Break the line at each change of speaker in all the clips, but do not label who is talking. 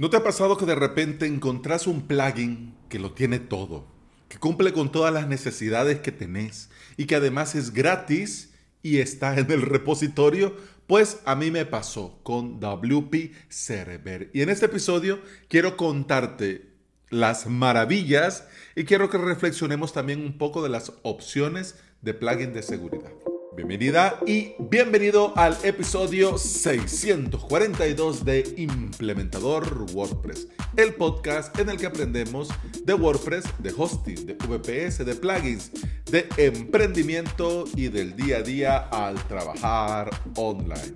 ¿No te ha pasado que de repente encontrás un plugin que lo tiene todo, que cumple con todas las necesidades que tenés y que además es gratis y está en el repositorio? Pues a mí me pasó con WP Server. Y en este episodio quiero contarte las maravillas y quiero que reflexionemos también un poco de las opciones de plugin de seguridad. Bienvenida y bienvenido al episodio 642 de Implementador WordPress, el podcast en el que aprendemos de WordPress, de hosting, de VPS, de plugins, de emprendimiento y del día a día al trabajar online.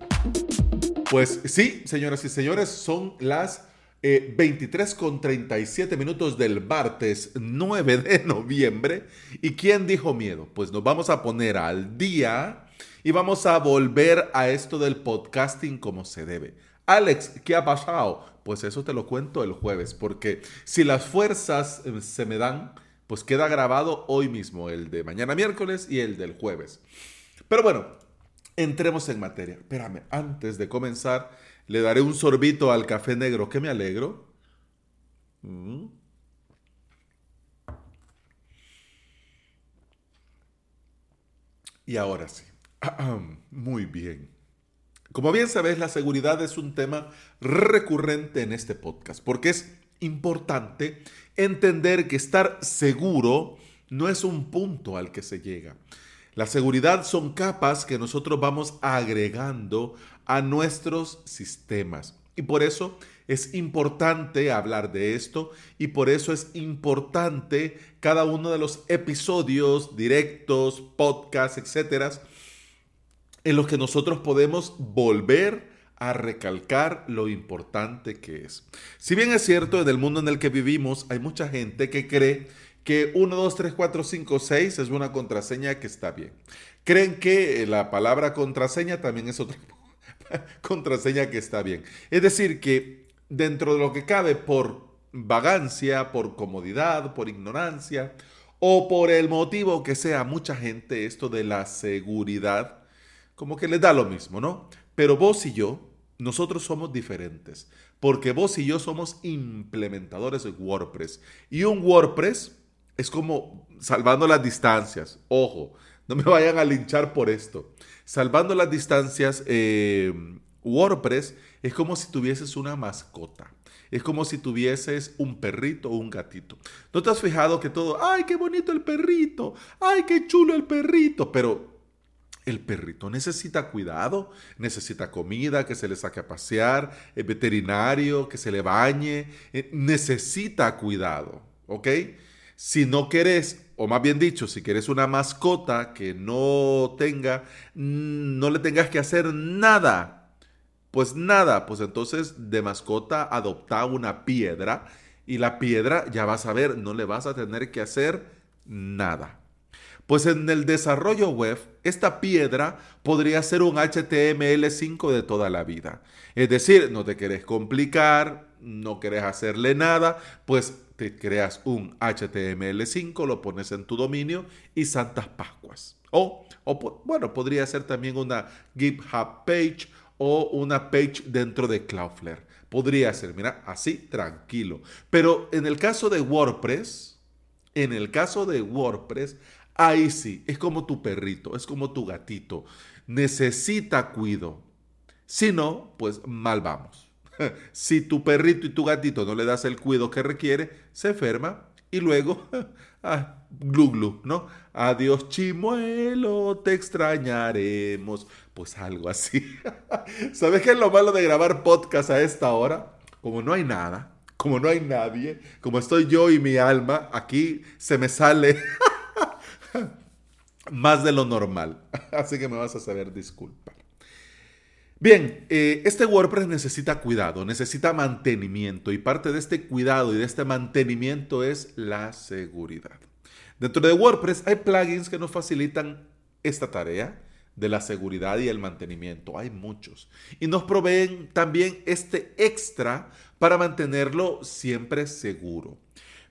Pues sí, señoras y señores, son las 23 eh, con 37 minutos del martes 9 de noviembre. ¿Y quién dijo miedo? Pues nos vamos a poner al día y vamos a volver a esto del podcasting como se debe. Alex, ¿qué ha pasado? Pues eso te lo cuento el jueves, porque si las fuerzas eh, se me dan, pues queda grabado hoy mismo, el de mañana miércoles y el del jueves. Pero bueno, entremos en materia. Espérame, antes de comenzar le daré un sorbito al café negro, que me alegro. Mm. Y ahora sí. Muy bien. Como bien sabes, la seguridad es un tema recurrente en este podcast, porque es importante entender que estar seguro no es un punto al que se llega. La seguridad son capas que nosotros vamos agregando a nuestros sistemas. Y por eso es importante hablar de esto y por eso es importante cada uno de los episodios, directos, podcasts, etcétera, en los que nosotros podemos volver a recalcar lo importante que es. Si bien es cierto, en el mundo en el que vivimos hay mucha gente que cree que 1, 2, 3, 4, 5, 6 es una contraseña que está bien. Creen que la palabra contraseña también es otra contraseña que está bien. Es decir, que dentro de lo que cabe por vagancia, por comodidad, por ignorancia o por el motivo que sea, mucha gente esto de la seguridad como que les da lo mismo, ¿no? Pero vos y yo, nosotros somos diferentes, porque vos y yo somos implementadores de WordPress. Y un WordPress es como salvando las distancias. Ojo, no me vayan a linchar por esto. Salvando las distancias, eh, WordPress es como si tuvieses una mascota. Es como si tuvieses un perrito o un gatito. ¿No te has fijado que todo, ay, qué bonito el perrito, ay, qué chulo el perrito? Pero el perrito necesita cuidado, necesita comida, que se le saque a pasear, el veterinario, que se le bañe, eh, necesita cuidado, ¿ok? Si no querés, o más bien dicho, si quieres una mascota que no tenga, mm, no le tengas que hacer nada, pues nada, pues entonces de mascota adopta una piedra y la piedra ya vas a ver, no le vas a tener que hacer nada. Pues en el desarrollo web, esta piedra podría ser un HTML5 de toda la vida. Es decir, no te querés complicar, no querés hacerle nada, pues te creas un HTML5, lo pones en tu dominio y Santas Pascuas. O, o bueno, podría ser también una GitHub page o una page dentro de Cloudflare. Podría ser, mira, así tranquilo. Pero en el caso de WordPress, en el caso de WordPress, ahí sí, es como tu perrito, es como tu gatito. Necesita cuido. Si no, pues mal vamos. si tu perrito y tu gatito no le das el cuidado que requiere, se enferma y luego, ah, glu glu, ¿no? Adiós chimuelo, te extrañaremos. Pues algo así. ¿Sabes qué es lo malo de grabar podcast a esta hora? Como no hay nada, como no hay nadie, como estoy yo y mi alma, aquí se me sale más de lo normal. Así que me vas a saber disculpar. Bien, eh, este WordPress necesita cuidado, necesita mantenimiento y parte de este cuidado y de este mantenimiento es la seguridad. Dentro de WordPress hay plugins que nos facilitan esta tarea de la seguridad y el mantenimiento. Hay muchos. Y nos proveen también este extra para mantenerlo siempre seguro.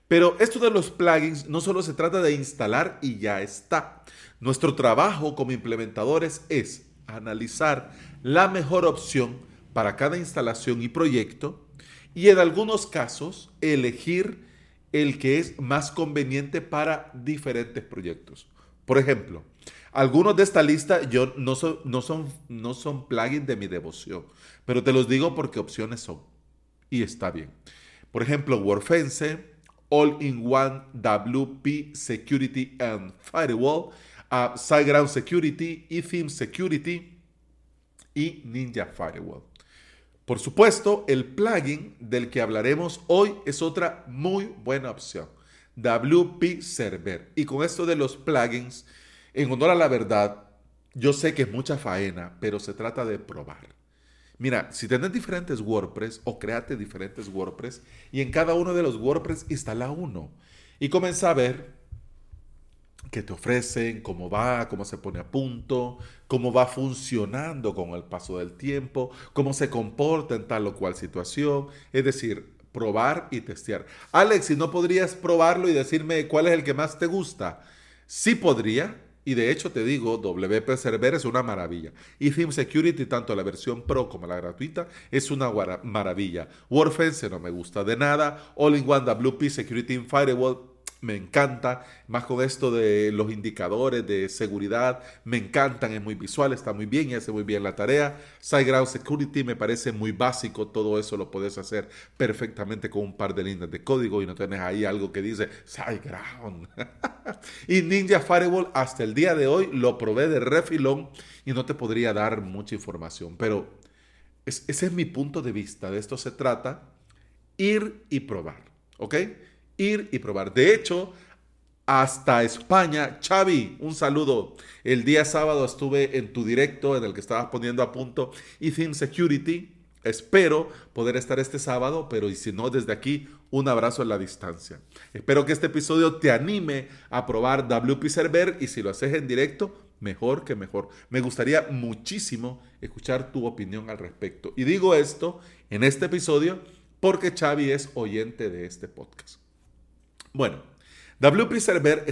Pero esto de los plugins no solo se trata de instalar y ya está. Nuestro trabajo como implementadores es analizar la mejor opción para cada instalación y proyecto y en algunos casos elegir el que es más conveniente para diferentes proyectos. Por ejemplo, algunos de esta lista yo no son, no son, no son plugins de mi devoción, pero te los digo porque opciones son. Y está bien. Por ejemplo, WordFence, All-in-One WP Security and Firewall, SiteGround Security, eTheme Security y Ninja Firewall. Por supuesto, el plugin del que hablaremos hoy es otra muy buena opción, WP Server. Y con esto de los plugins, en honor a la verdad, yo sé que es mucha faena, pero se trata de probar. Mira, si tenés diferentes WordPress o créate diferentes WordPress y en cada uno de los WordPress instala uno y comienza a ver qué te ofrecen, cómo va, cómo se pone a punto, cómo va funcionando con el paso del tiempo, cómo se comporta en tal o cual situación. Es decir, probar y testear. Alex, si no podrías probarlo y decirme cuál es el que más te gusta. Sí podría, y de hecho te digo, WP Server es una maravilla. Y Theme Security, tanto la versión Pro como la gratuita, es una maravilla. WordFence no me gusta de nada. All-in-One WP Security in Firewall me encanta, más con esto de los indicadores de seguridad, me encantan, es muy visual, está muy bien y hace muy bien la tarea. SiteGround Security me parece muy básico, todo eso lo puedes hacer perfectamente con un par de líneas de código y no tienes ahí algo que dice SiteGround. y Ninja Firewall hasta el día de hoy lo probé de refilón y no te podría dar mucha información, pero ese es mi punto de vista, de esto se trata, ir y probar, ¿ok? Ir y probar. De hecho, hasta España. Xavi, un saludo. El día sábado estuve en tu directo en el que estabas poniendo a punto Ethin Security. Espero poder estar este sábado, pero y si no, desde aquí, un abrazo en la distancia. Espero que este episodio te anime a probar WP Server y si lo haces en directo, mejor que mejor. Me gustaría muchísimo escuchar tu opinión al respecto. Y digo esto en este episodio porque Xavi es oyente de este podcast. Bueno, WP Server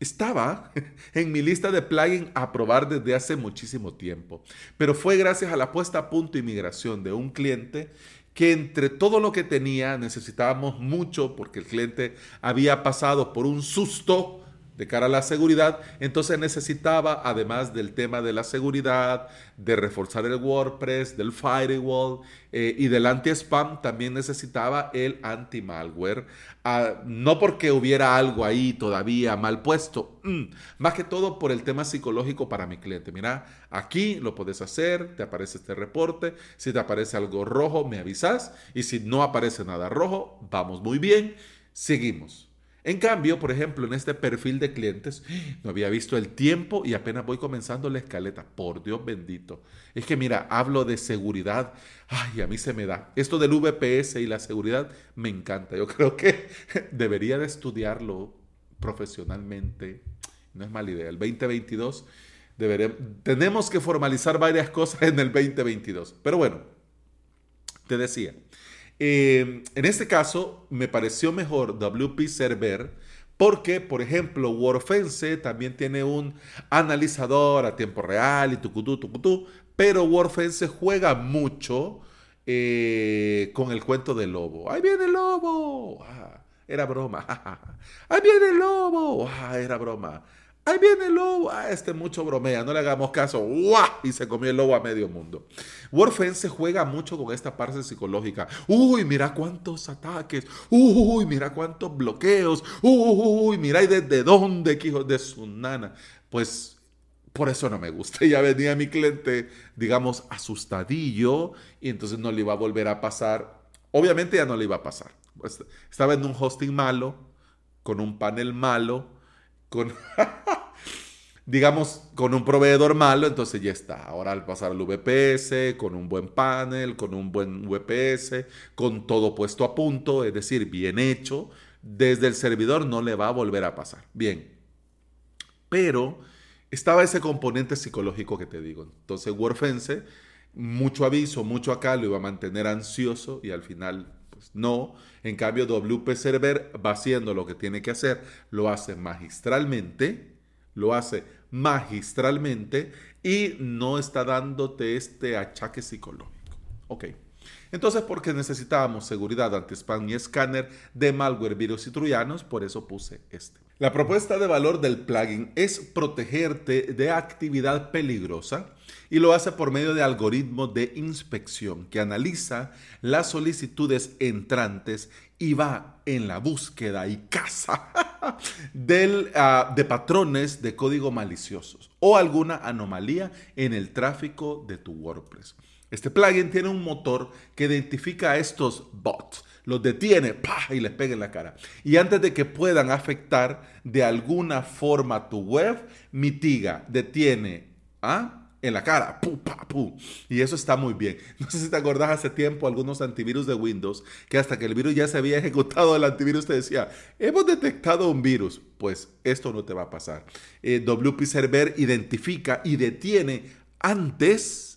estaba en mi lista de plugins a probar desde hace muchísimo tiempo, pero fue gracias a la puesta a punto y migración de un cliente que entre todo lo que tenía necesitábamos mucho porque el cliente había pasado por un susto de cara a la seguridad, entonces necesitaba, además del tema de la seguridad, de reforzar el WordPress, del firewall eh, y del anti-spam, también necesitaba el anti-malware. Ah, no porque hubiera algo ahí todavía mal puesto, mm, más que todo por el tema psicológico para mi cliente. Mira, aquí lo puedes hacer, te aparece este reporte, si te aparece algo rojo, me avisas, y si no aparece nada rojo, vamos muy bien, seguimos. En cambio, por ejemplo, en este perfil de clientes, no había visto el tiempo y apenas voy comenzando la escaleta. Por Dios bendito. Es que mira, hablo de seguridad. Ay, a mí se me da. Esto del VPS y la seguridad me encanta. Yo creo que debería de estudiarlo profesionalmente. No es mala idea. El 2022 tenemos que formalizar varias cosas en el 2022. Pero bueno, te decía. Eh, en este caso, me pareció mejor WP Server porque, por ejemplo, WordFence también tiene un analizador a tiempo real y tucutú, tucutú, pero WordFence juega mucho eh, con el cuento del lobo. ¡Ahí viene el lobo! Ah, era broma. ¡Ahí viene el lobo! Ah, era broma ahí viene el lobo, ah, este mucho bromea, no le hagamos caso, ¡Uah! y se comió el lobo a medio mundo. Warfence juega mucho con esta parte psicológica. Uy, mira cuántos ataques, uy, mira cuántos bloqueos, uy, mira y desde dónde, hijo de su nana. Pues por eso no me gusta. Ya venía mi cliente, digamos, asustadillo y entonces no le iba a volver a pasar. Obviamente ya no le iba a pasar. Pues, estaba en un hosting malo, con un panel malo, con... digamos, con un proveedor malo, entonces ya está. Ahora al pasar al VPS, con un buen panel, con un buen VPS, con todo puesto a punto, es decir, bien hecho, desde el servidor no le va a volver a pasar. Bien. Pero estaba ese componente psicológico que te digo. Entonces, WordFence, mucho aviso, mucho acá, lo iba a mantener ansioso y al final pues no. En cambio, WP Server va haciendo lo que tiene que hacer, lo hace magistralmente, lo hace magistralmente y no está dándote este achaque psicológico. Ok. Entonces, porque necesitábamos seguridad anti-spam y escáner de malware, virus y troyanos, por eso puse este. La propuesta de valor del plugin es protegerte de actividad peligrosa y lo hace por medio de algoritmos de inspección que analiza las solicitudes entrantes y va en la búsqueda y caza del, ah, de patrones de código maliciosos o alguna anomalía en el tráfico de tu WordPress. Este plugin tiene un motor que identifica a estos bots, los detiene y les pega en la cara. Y antes de que puedan afectar de alguna forma tu web, mitiga, detiene ¿ah? En la cara. Y eso está muy bien. No sé si te acordás hace tiempo algunos antivirus de Windows que hasta que el virus ya se había ejecutado, el antivirus te decía, hemos detectado un virus. Pues esto no te va a pasar. Eh, WP Server identifica y detiene antes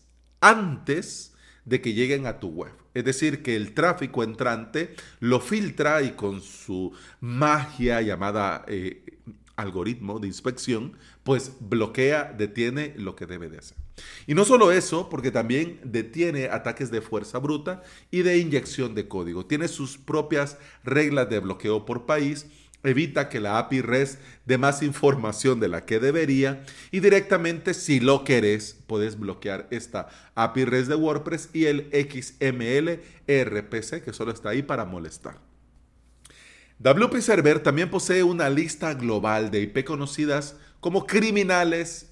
antes de que lleguen a tu web. Es decir, que el tráfico entrante lo filtra y con su magia llamada eh, algoritmo de inspección, pues bloquea, detiene lo que debe de hacer. Y no solo eso, porque también detiene ataques de fuerza bruta y de inyección de código. Tiene sus propias reglas de bloqueo por país evita que la API REST dé más información de la que debería y directamente si lo querés puedes bloquear esta API REST de WordPress y el XML RPC que solo está ahí para molestar. WP Server también posee una lista global de IP conocidas como criminales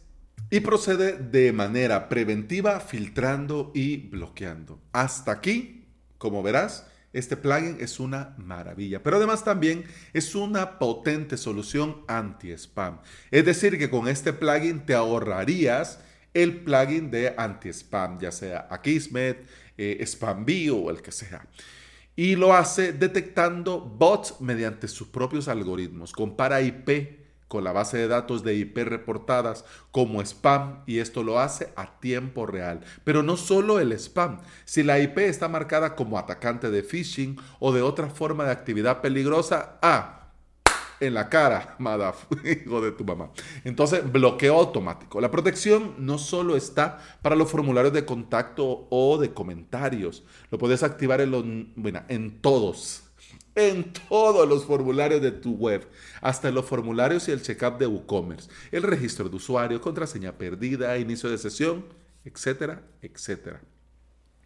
y procede de manera preventiva filtrando y bloqueando. Hasta aquí, como verás, este plugin es una maravilla, pero además también es una potente solución anti-spam. Es decir, que con este plugin te ahorrarías el plugin de anti-spam, ya sea Akismet, eh, o el que sea. Y lo hace detectando bots mediante sus propios algoritmos. Compara IP con la base de datos de IP reportadas como spam y esto lo hace a tiempo real. Pero no solo el spam. Si la IP está marcada como atacante de phishing o de otra forma de actividad peligrosa, ah, en la cara, madaf, hijo de tu mamá. Entonces, bloqueo automático. La protección no solo está para los formularios de contacto o de comentarios. Lo puedes activar en, los, bueno, en todos en todos los formularios de tu web, hasta los formularios y el checkup de WooCommerce, el registro de usuario, contraseña perdida, inicio de sesión, etcétera, etcétera.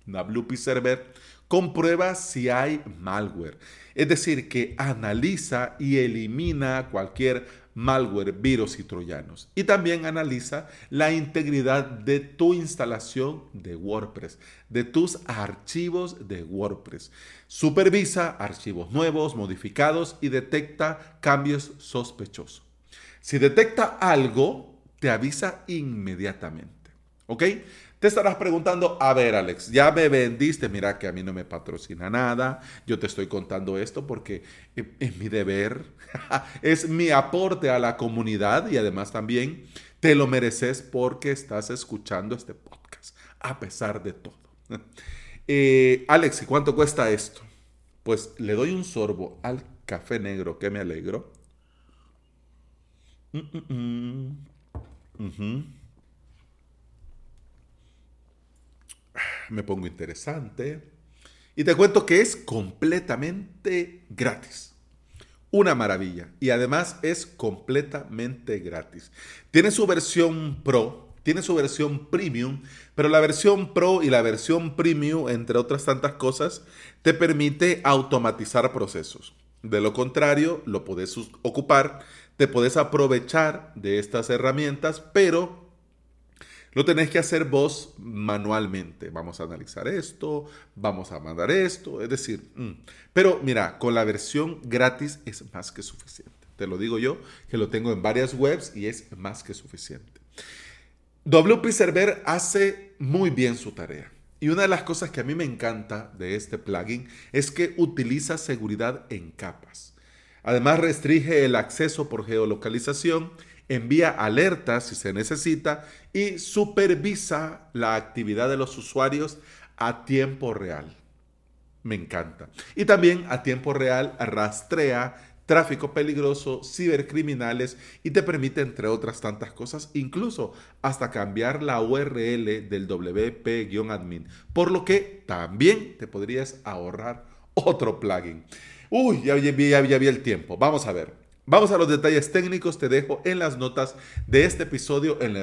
WP Server comprueba si hay malware, es decir, que analiza y elimina cualquier malware, virus y troyanos. Y también analiza la integridad de tu instalación de WordPress, de tus archivos de WordPress. Supervisa archivos nuevos, modificados y detecta cambios sospechosos. Si detecta algo, te avisa inmediatamente. ¿Ok? Te estarás preguntando, a ver Alex, ya me vendiste, mira que a mí no me patrocina nada, yo te estoy contando esto porque es mi deber, es mi aporte a la comunidad y además también te lo mereces porque estás escuchando este podcast, a pesar de todo. Eh, Alex, ¿y cuánto cuesta esto? Pues le doy un sorbo al café negro que me alegro. Mm, mm, mm me pongo interesante y te cuento que es completamente gratis. Una maravilla. Y además es completamente gratis. Tiene su versión Pro, tiene su versión Premium, pero la versión Pro y la versión Premium, entre otras tantas cosas, te permite automatizar procesos. De lo contrario, lo puedes ocupar, te puedes aprovechar de estas herramientas, pero lo tenés que hacer vos manualmente. Vamos a analizar esto, vamos a mandar esto, es decir, mm. pero mira, con la versión gratis es más que suficiente. Te lo digo yo, que lo tengo en varias webs y es más que suficiente. WP Server hace muy bien su tarea. Y una de las cosas que a mí me encanta de este plugin es que utiliza seguridad en capas. Además restringe el acceso por geolocalización envía alertas si se necesita y supervisa la actividad de los usuarios a tiempo real. Me encanta. Y también a tiempo real rastrea tráfico peligroso, cibercriminales y te permite, entre otras tantas cosas, incluso hasta cambiar la URL del WP-admin, por lo que también te podrías ahorrar otro plugin. Uy, ya, ya vi el tiempo. Vamos a ver. Vamos a los detalles técnicos. Te dejo en las notas de este episodio el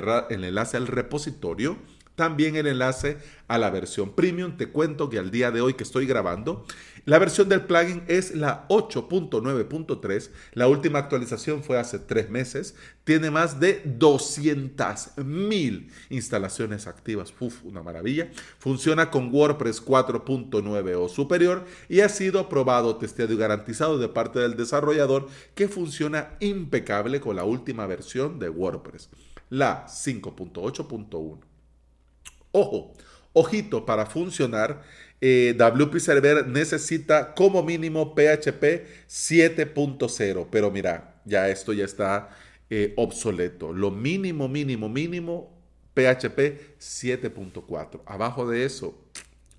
enlace al repositorio también el enlace a la versión premium. Te cuento que al día de hoy que estoy grabando, la versión del plugin es la 8.9.3. La última actualización fue hace tres meses. Tiene más de 200.000 instalaciones activas. Uf, una maravilla. Funciona con WordPress 4.9 o superior y ha sido probado, testeado y garantizado de parte del desarrollador que funciona impecable con la última versión de WordPress, la 5.8.1. Ojo, ojito, para funcionar, eh, WP Server necesita como mínimo PHP 7.0, pero mira, ya esto ya está eh, obsoleto. Lo mínimo, mínimo, mínimo, PHP 7.4. Abajo de eso,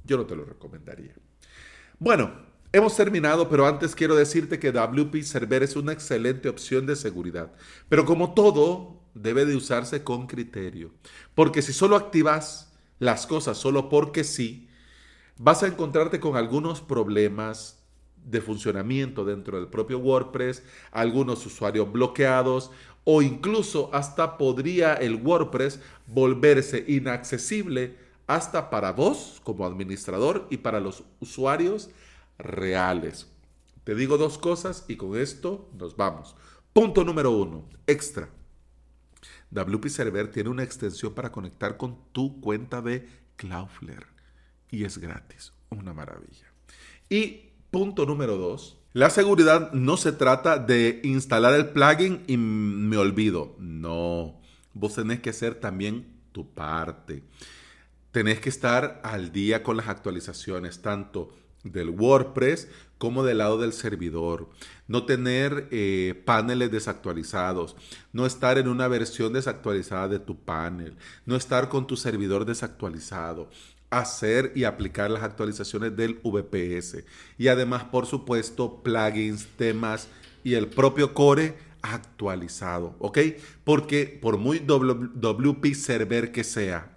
yo no te lo recomendaría. Bueno, hemos terminado, pero antes quiero decirte que WP Server es una excelente opción de seguridad. Pero como todo, debe de usarse con criterio. Porque si solo activas las cosas solo porque sí, vas a encontrarte con algunos problemas de funcionamiento dentro del propio WordPress, algunos usuarios bloqueados o incluso hasta podría el WordPress volverse inaccesible hasta para vos como administrador y para los usuarios reales. Te digo dos cosas y con esto nos vamos. Punto número uno, extra. WP Server tiene una extensión para conectar con tu cuenta de Cloudflare y es gratis. Una maravilla. Y punto número dos, la seguridad no se trata de instalar el plugin y me olvido. No, vos tenés que hacer también tu parte. Tenés que estar al día con las actualizaciones, tanto del WordPress como del lado del servidor. No tener eh, paneles desactualizados. No estar en una versión desactualizada de tu panel. No estar con tu servidor desactualizado. Hacer y aplicar las actualizaciones del VPS. Y además, por supuesto, plugins, temas y el propio core actualizado. ¿Ok? Porque por muy WP server que sea,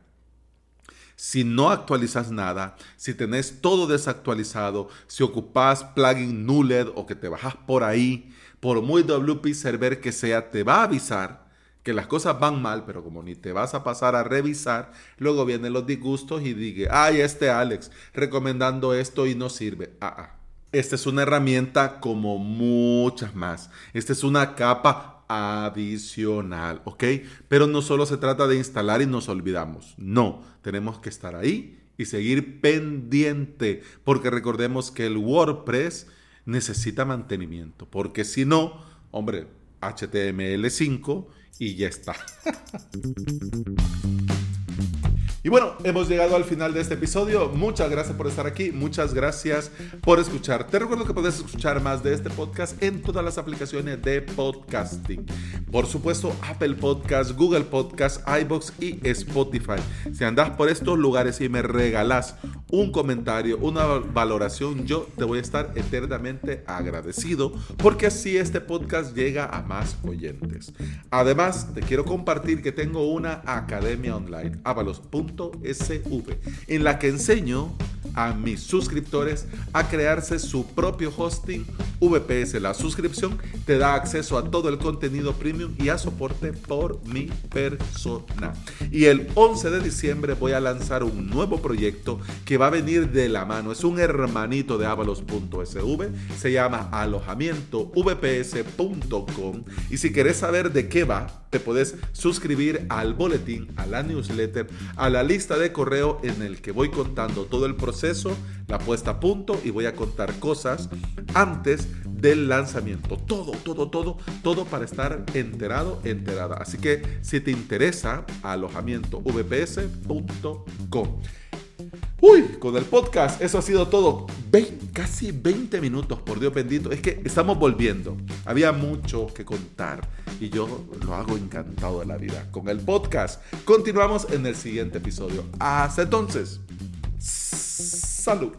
si no actualizas nada, si tenés todo desactualizado, si ocupas plugin nulled o que te bajas por ahí, por muy WP server que sea, te va a avisar que las cosas van mal, pero como ni te vas a pasar a revisar, luego vienen los disgustos y diga, ay, este Alex recomendando esto y no sirve. Ah, ah. Esta es una herramienta como muchas más. Esta es una capa adicional, ¿ok? Pero no solo se trata de instalar y nos olvidamos, no, tenemos que estar ahí y seguir pendiente, porque recordemos que el WordPress necesita mantenimiento, porque si no, hombre, HTML5 y ya está. Y bueno, hemos llegado al final de este episodio. Muchas gracias por estar aquí. Muchas gracias por escuchar. Te recuerdo que puedes escuchar más de este podcast en todas las aplicaciones de podcasting. Por supuesto, Apple Podcast, Google Podcast, iBox y Spotify. Si andas por estos lugares y me regalas un comentario, una valoración, yo te voy a estar eternamente agradecido porque así este podcast llega a más oyentes. Además, te quiero compartir que tengo una academia online, avalos.com En la que enseño a mis suscriptores a crearse su propio hosting VPS. La suscripción te da acceso a todo el contenido premium y a soporte por mi persona. Y el 11 de diciembre voy a lanzar un nuevo proyecto que va a venir de la mano. Es un hermanito de avalos.sv. Se llama alojamientovps.com. Y si querés saber de qué va, te puedes suscribir al boletín, a la newsletter, a la lista de correo en el que voy contando todo el proceso, la puesta a punto y voy a contar cosas antes del lanzamiento. Todo, todo, todo, todo para estar enterado, enterada. Así que si te interesa, alojamiento vps.com. Uy, con el podcast, eso ha sido todo. casi 20 minutos, por Dios bendito. Es que estamos volviendo. Había mucho que contar y yo lo hago encantado de la vida. Con el podcast, continuamos en el siguiente episodio. Hasta entonces, salud.